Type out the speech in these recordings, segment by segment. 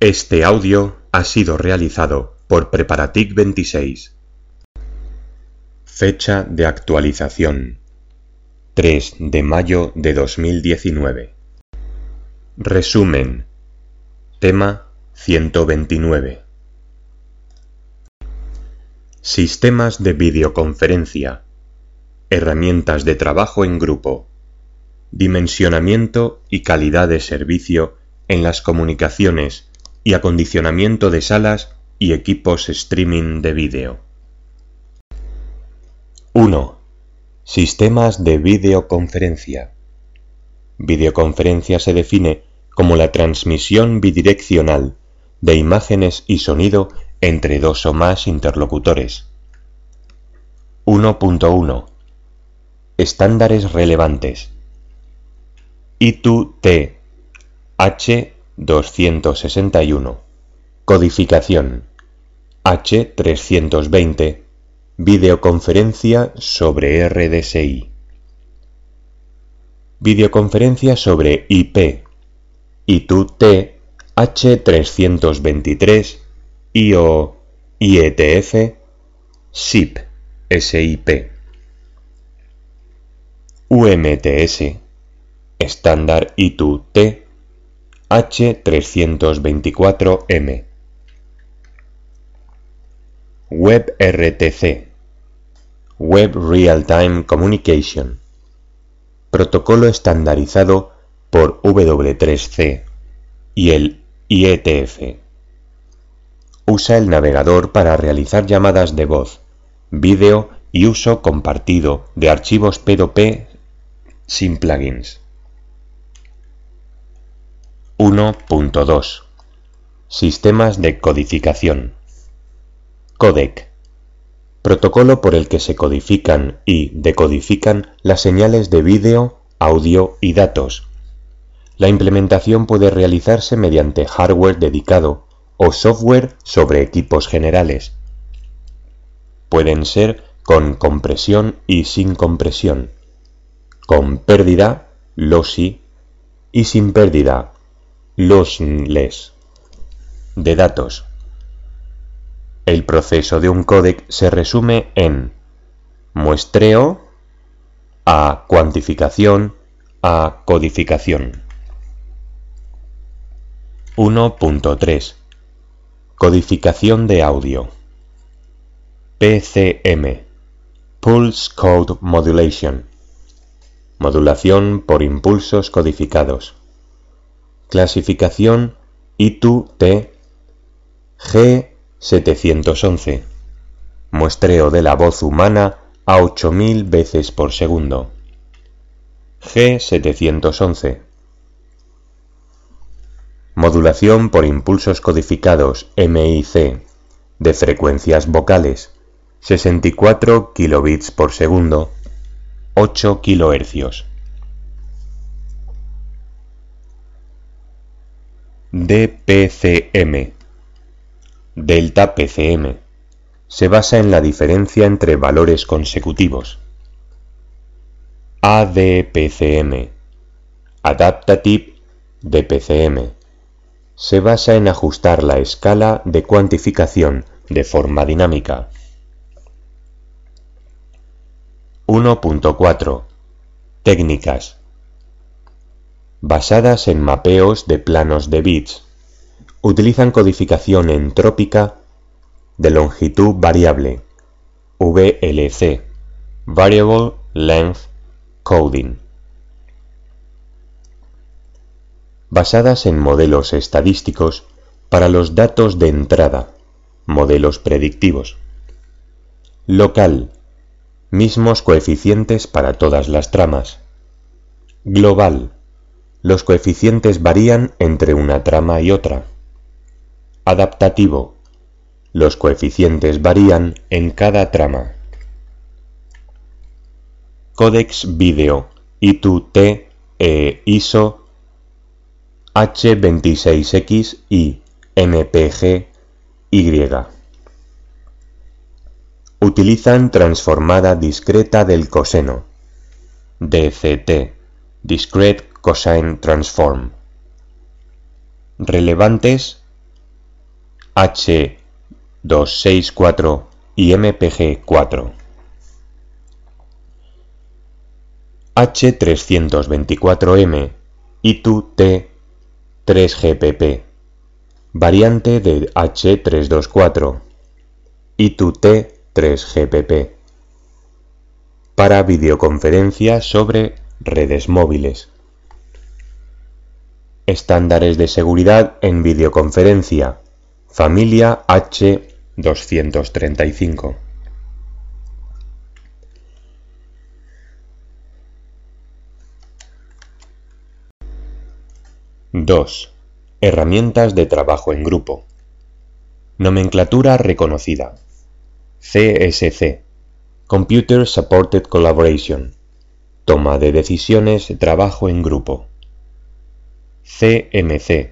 Este audio ha sido realizado por Preparatic 26. Fecha de actualización 3 de mayo de 2019. Resumen. Tema 129. Sistemas de videoconferencia. Herramientas de trabajo en grupo. Dimensionamiento y calidad de servicio en las comunicaciones y acondicionamiento de salas y equipos streaming de vídeo. 1. Sistemas de videoconferencia. Videoconferencia se define como la transmisión bidireccional de imágenes y sonido entre dos o más interlocutores. 1.1 Estándares relevantes. I2T H261 Codificación. H320 Videoconferencia sobre RDSI Videoconferencia sobre IP I2T H323 IO IETF SIP SIP UMTS estándar I2T H324M WebRTC Web Real Time Communication Protocolo estandarizado por W3C y el IETF. Usa el navegador para realizar llamadas de voz, vídeo y uso compartido de archivos P2P sin plugins. 1.2 Sistemas de codificación Codec Protocolo por el que se codifican y decodifican las señales de vídeo, audio y datos. La implementación puede realizarse mediante hardware dedicado o software sobre equipos generales. Pueden ser con compresión y sin compresión, con pérdida, lossy, y sin pérdida, lossless de datos. El proceso de un códec se resume en muestreo a cuantificación a codificación. 1.3 Codificación de audio. PCM Pulse Code Modulation. Modulación por impulsos codificados Clasificación I2T G711. Muestreo de la voz humana a 8000 veces por segundo. G711. Modulación por impulsos codificados MIC de frecuencias vocales 64 kilobits por segundo 8 kHz. DPCM Delta PCM se basa en la diferencia entre valores consecutivos. ADPCM Adaptative DPCM se basa en ajustar la escala de cuantificación de forma dinámica. 1.4 Técnicas basadas en mapeos de planos de bits, utilizan codificación entrópica de longitud variable, VLC, Variable Length Coding, basadas en modelos estadísticos para los datos de entrada, modelos predictivos. Local, mismos coeficientes para todas las tramas. Global, los coeficientes varían entre una trama y otra. Adaptativo. Los coeficientes varían en cada trama. Codex Video I2T e ISO H26X y MPG Y. Utilizan transformada discreta del coseno. DCT. Discrete Cosine Transform. Relevantes H264 y MPG4. H324M y T 3GPP, variante de H324 y T 3GPP, para videoconferencia sobre redes móviles. Estándares de seguridad en videoconferencia, familia H235. 2. Herramientas de trabajo en grupo. Nomenclatura reconocida. CSC. Computer Supported Collaboration. Toma de decisiones, trabajo en grupo. CMC.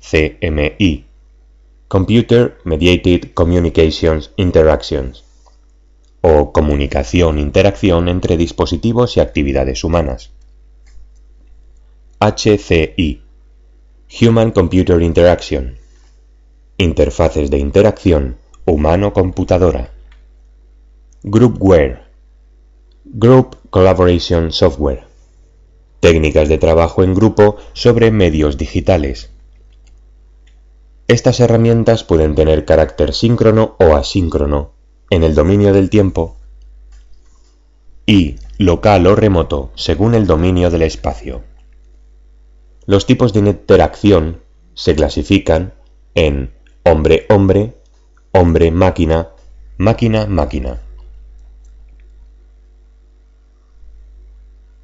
CMI. Computer Mediated Communications Interactions. O comunicación, interacción entre dispositivos y actividades humanas. HCI Human Computer Interaction. Interfaces de interacción humano-computadora. Groupware. Group Collaboration Software. Técnicas de trabajo en grupo sobre medios digitales. Estas herramientas pueden tener carácter síncrono o asíncrono en el dominio del tiempo y local o remoto según el dominio del espacio. Los tipos de interacción se clasifican en hombre-hombre, hombre-máquina, máquina-máquina.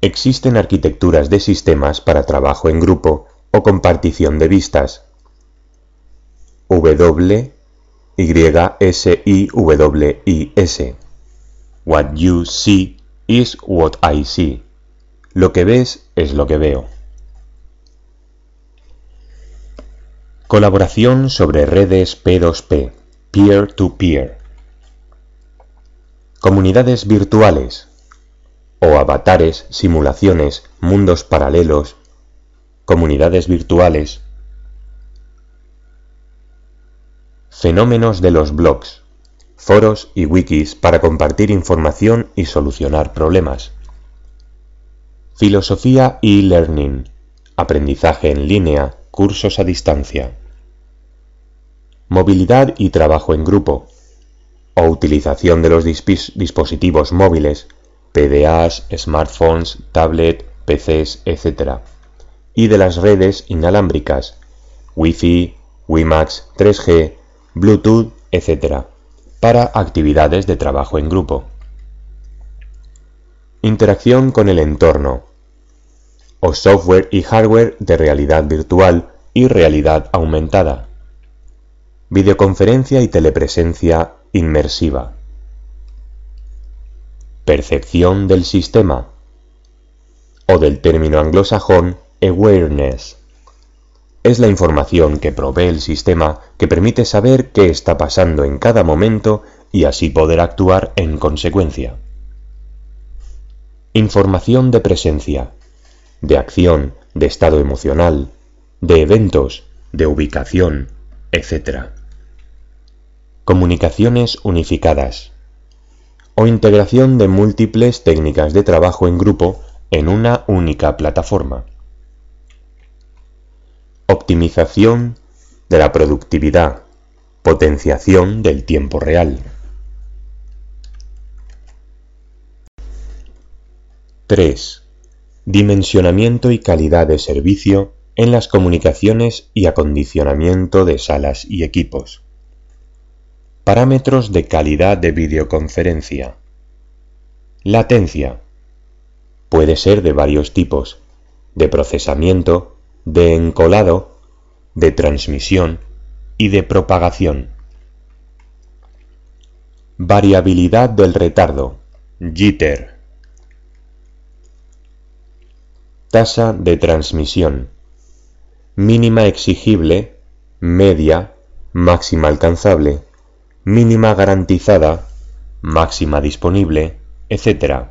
Existen arquitecturas de sistemas para trabajo en grupo o compartición de vistas. W, Y, S, I, W, I, S. What you see is what I see. Lo que ves es lo que veo. Colaboración sobre redes P2P, peer-to-peer. Comunidades virtuales o avatares, simulaciones, mundos paralelos, comunidades virtuales. Fenómenos de los blogs, foros y wikis para compartir información y solucionar problemas. Filosofía e learning, aprendizaje en línea, cursos a distancia movilidad y trabajo en grupo, o utilización de los dispositivos móviles, PDAs, smartphones, tablet, PCs, etc., y de las redes inalámbricas, Wi-Fi, WiMAX, 3G, Bluetooth, etc., para actividades de trabajo en grupo. Interacción con el entorno, o software y hardware de realidad virtual y realidad aumentada Videoconferencia y telepresencia inmersiva. Percepción del sistema o del término anglosajón awareness. Es la información que provee el sistema que permite saber qué está pasando en cada momento y así poder actuar en consecuencia. Información de presencia, de acción, de estado emocional, de eventos, de ubicación, etc comunicaciones unificadas o integración de múltiples técnicas de trabajo en grupo en una única plataforma. Optimización de la productividad, potenciación del tiempo real. 3. Dimensionamiento y calidad de servicio en las comunicaciones y acondicionamiento de salas y equipos. Parámetros de calidad de videoconferencia. Latencia. Puede ser de varios tipos, de procesamiento, de encolado, de transmisión y de propagación. Variabilidad del retardo, jitter. Tasa de transmisión. Mínima exigible, media, máxima alcanzable mínima garantizada, máxima disponible, etc.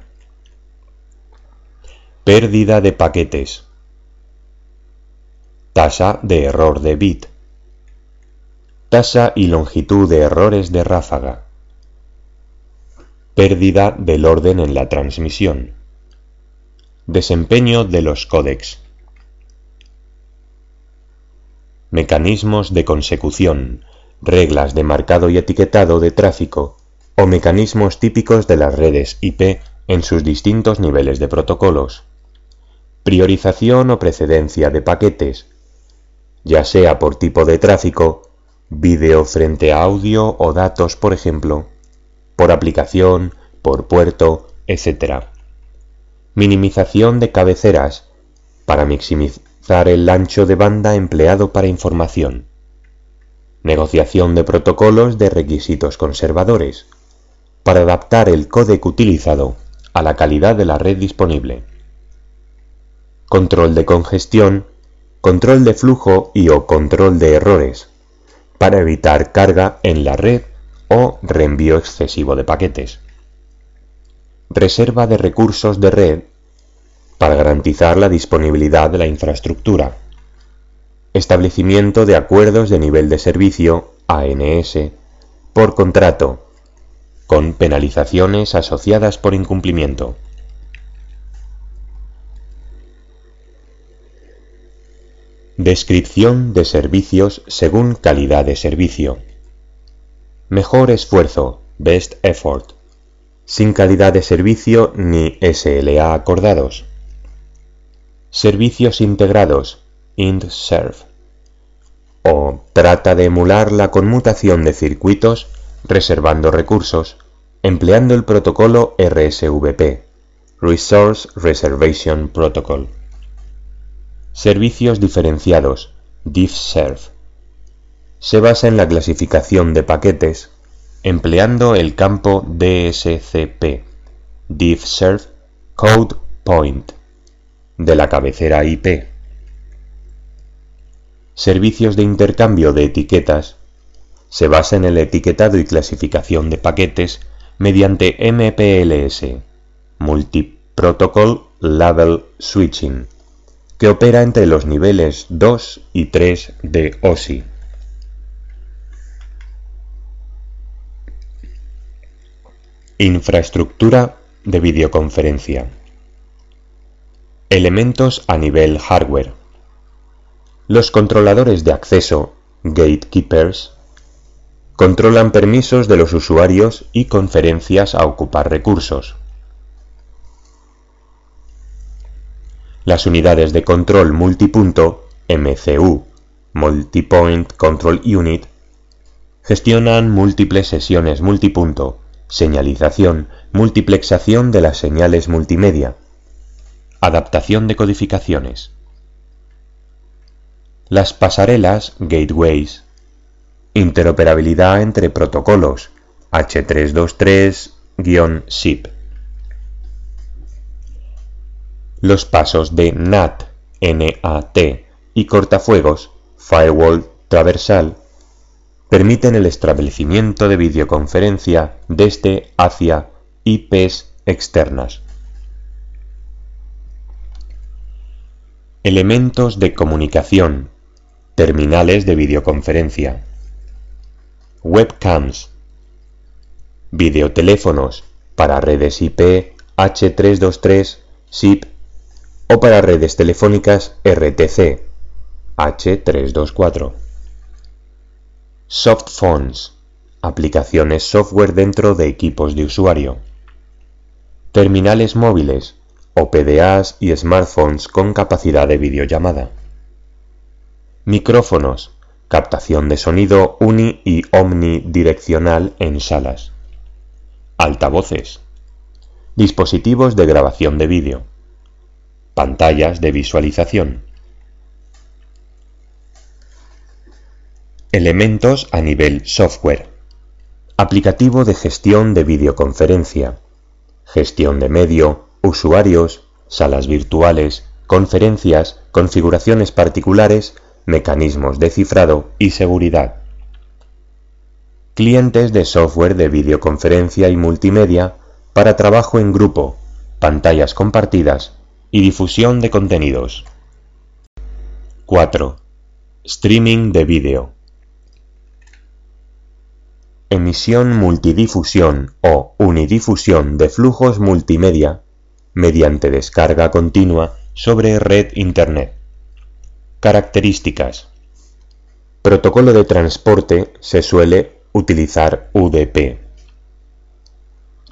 Pérdida de paquetes. Tasa de error de bit. tasa y longitud de errores de ráfaga, pérdida del orden en la transmisión, desempeño de los códecs, mecanismos de consecución, reglas de marcado y etiquetado de tráfico o mecanismos típicos de las redes IP en sus distintos niveles de protocolos, priorización o precedencia de paquetes, ya sea por tipo de tráfico, vídeo frente a audio o datos, por ejemplo, por aplicación, por puerto, etc. Minimización de cabeceras para maximizar el ancho de banda empleado para información. Negociación de protocolos de requisitos conservadores para adaptar el códec utilizado a la calidad de la red disponible. Control de congestión, control de flujo y o control de errores para evitar carga en la red o reenvío excesivo de paquetes. Reserva de recursos de red para garantizar la disponibilidad de la infraestructura. Establecimiento de acuerdos de nivel de servicio ANS por contrato con penalizaciones asociadas por incumplimiento. Descripción de servicios según calidad de servicio. Mejor esfuerzo, best effort, sin calidad de servicio ni SLA acordados. Servicios integrados, int-serve. O trata de emular la conmutación de circuitos reservando recursos, empleando el protocolo RSVP, Resource Reservation Protocol. Servicios diferenciados, DiffServe. Se basa en la clasificación de paquetes empleando el campo DSCP, DiffServe Code Point, de la cabecera IP. Servicios de intercambio de etiquetas se basa en el etiquetado y clasificación de paquetes mediante MPLS, Multiprotocol Level Switching, que opera entre los niveles 2 y 3 de OSI. Infraestructura de videoconferencia. Elementos a nivel hardware. Los controladores de acceso, gatekeepers, Controlan permisos de los usuarios y conferencias a ocupar recursos. Las unidades de control multipunto, MCU, Multipoint Control Unit, gestionan múltiples sesiones multipunto, señalización, multiplexación de las señales multimedia, adaptación de codificaciones. Las pasarelas, gateways, Interoperabilidad entre protocolos H323-SIP. Los pasos de NAT, NAT y cortafuegos, firewall traversal, permiten el establecimiento de videoconferencia desde hacia IPs externas. Elementos de comunicación, terminales de videoconferencia webcams, videoteléfonos para redes IP H323 SIP o para redes telefónicas RTC H324. Softphones, aplicaciones software dentro de equipos de usuario. Terminales móviles o PDAs y smartphones con capacidad de videollamada. Micrófonos, captación de sonido uni y omnidireccional en salas, altavoces, dispositivos de grabación de vídeo, pantallas de visualización, elementos a nivel software, aplicativo de gestión de videoconferencia, gestión de medio, usuarios, salas virtuales, conferencias, configuraciones particulares, mecanismos de cifrado y seguridad. Clientes de software de videoconferencia y multimedia para trabajo en grupo, pantallas compartidas y difusión de contenidos. 4. Streaming de vídeo. emisión multidifusión o unidifusión de flujos multimedia mediante descarga continua sobre red Internet. Características. Protocolo de transporte se suele utilizar UDP.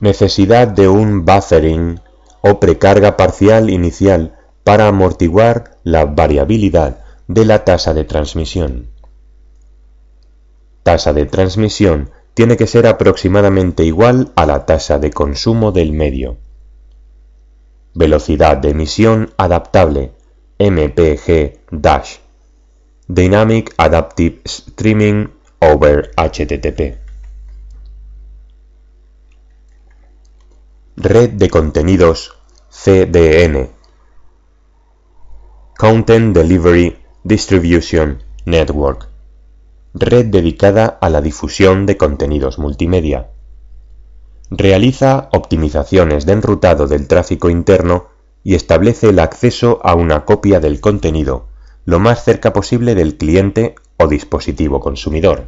Necesidad de un buffering o precarga parcial inicial para amortiguar la variabilidad de la tasa de transmisión. Tasa de transmisión tiene que ser aproximadamente igual a la tasa de consumo del medio. Velocidad de emisión adaptable MPG- Dynamic Adaptive Streaming over HTTP. Red de contenidos CDN Content Delivery Distribution Network red dedicada a la difusión de contenidos multimedia. Realiza optimizaciones de enrutado del tráfico interno y establece el acceso a una copia del contenido lo más cerca posible del cliente o dispositivo consumidor.